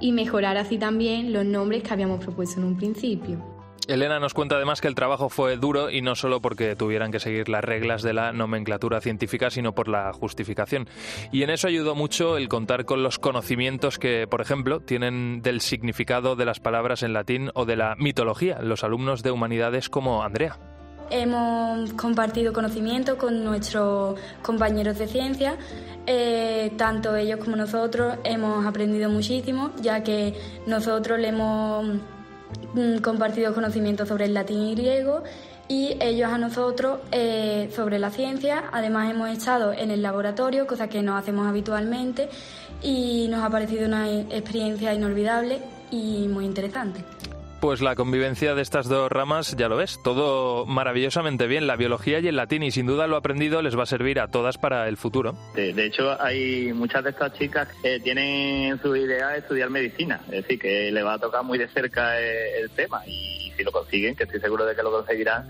y mejorar así también los nombres que habíamos propuesto en un principio. Elena nos cuenta además que el trabajo fue duro y no solo porque tuvieran que seguir las reglas de la nomenclatura científica, sino por la justificación. Y en eso ayudó mucho el contar con los conocimientos que, por ejemplo, tienen del significado de las palabras en latín o de la mitología, los alumnos de humanidades como Andrea. Hemos compartido conocimiento con nuestros compañeros de ciencia, eh, tanto ellos como nosotros hemos aprendido muchísimo, ya que nosotros le hemos mm, compartido conocimiento sobre el latín y griego y ellos a nosotros eh, sobre la ciencia. Además hemos estado en el laboratorio, cosa que no hacemos habitualmente, y nos ha parecido una experiencia inolvidable y muy interesante. Pues la convivencia de estas dos ramas, ya lo ves, todo maravillosamente bien, la biología y el latín, y sin duda lo aprendido les va a servir a todas para el futuro. De, hecho, hay muchas de estas chicas que tienen su idea de estudiar medicina, es decir, que le va a tocar muy de cerca el, tema, y si lo consiguen, que estoy seguro de que lo conseguirán,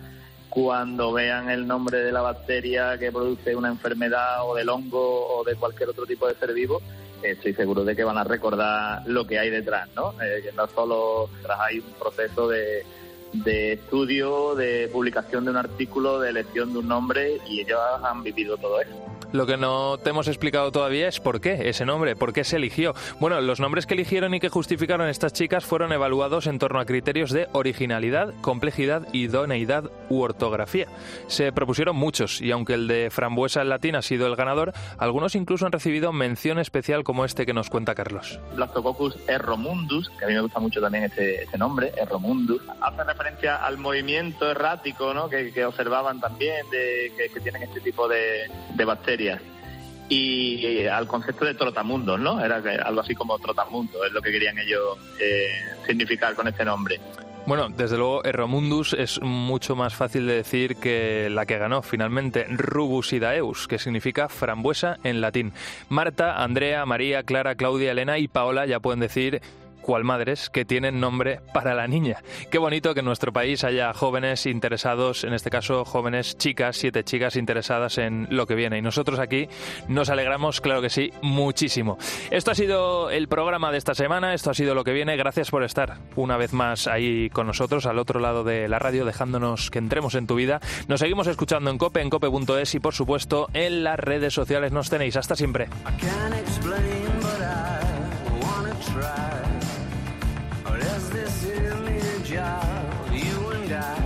cuando vean el nombre de la bacteria que produce una enfermedad o del hongo o de cualquier otro tipo de ser vivo, estoy seguro de que van a recordar lo que hay detrás, ¿no? Eh, que no solo hay un proceso de, de estudio, de publicación de un artículo, de elección de un nombre y ellos han vivido todo eso. Lo que no te hemos explicado todavía es por qué ese nombre, por qué se eligió. Bueno, los nombres que eligieron y que justificaron estas chicas fueron evaluados en torno a criterios de originalidad, complejidad, idoneidad u ortografía. Se propusieron muchos y aunque el de frambuesa en latín ha sido el ganador, algunos incluso han recibido mención especial como este que nos cuenta Carlos. Blastococcus erromundus, que a mí me gusta mucho también ese, nombre, erromundus, hace al movimiento errático ¿no? que, observaban también, de, que, tienen este tipo de bacterias y eh, al concepto de trotamundo, ¿no? Era algo así como trotamundo, es lo que querían ellos eh, significar con este nombre. Bueno, desde luego Erromundus es mucho más fácil de decir que la que ganó finalmente, Rubusidaeus, que significa frambuesa en latín. Marta, Andrea, María, Clara, Claudia, Elena y Paola ya pueden decir cual madres que tienen nombre para la niña. Qué bonito que en nuestro país haya jóvenes interesados, en este caso jóvenes chicas, siete chicas interesadas en lo que viene. Y nosotros aquí nos alegramos, claro que sí, muchísimo. Esto ha sido el programa de esta semana, esto ha sido lo que viene. Gracias por estar una vez más ahí con nosotros, al otro lado de la radio, dejándonos que entremos en tu vida. Nos seguimos escuchando en cope, en cope.es y por supuesto en las redes sociales nos tenéis. Hasta siempre. you and I,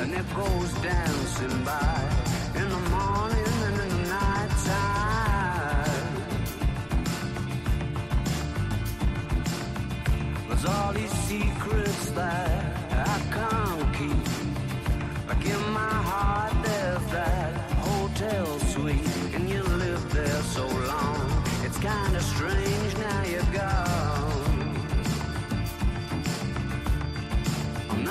and it goes dancing by in the morning and in the night time. There's all these secrets that I can't keep. Like in my heart, there's that hotel.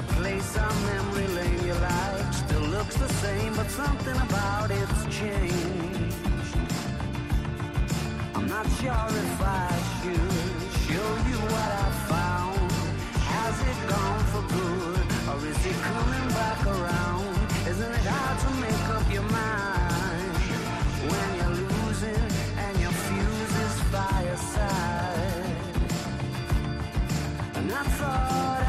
that place on memory lane you like still looks the same, but something about it's changed. I'm not sure if I should show you what I found. Has it gone for good, or is it coming back around? Isn't it hard to make up your mind when you're losing and your fuse is by your side? And I thought.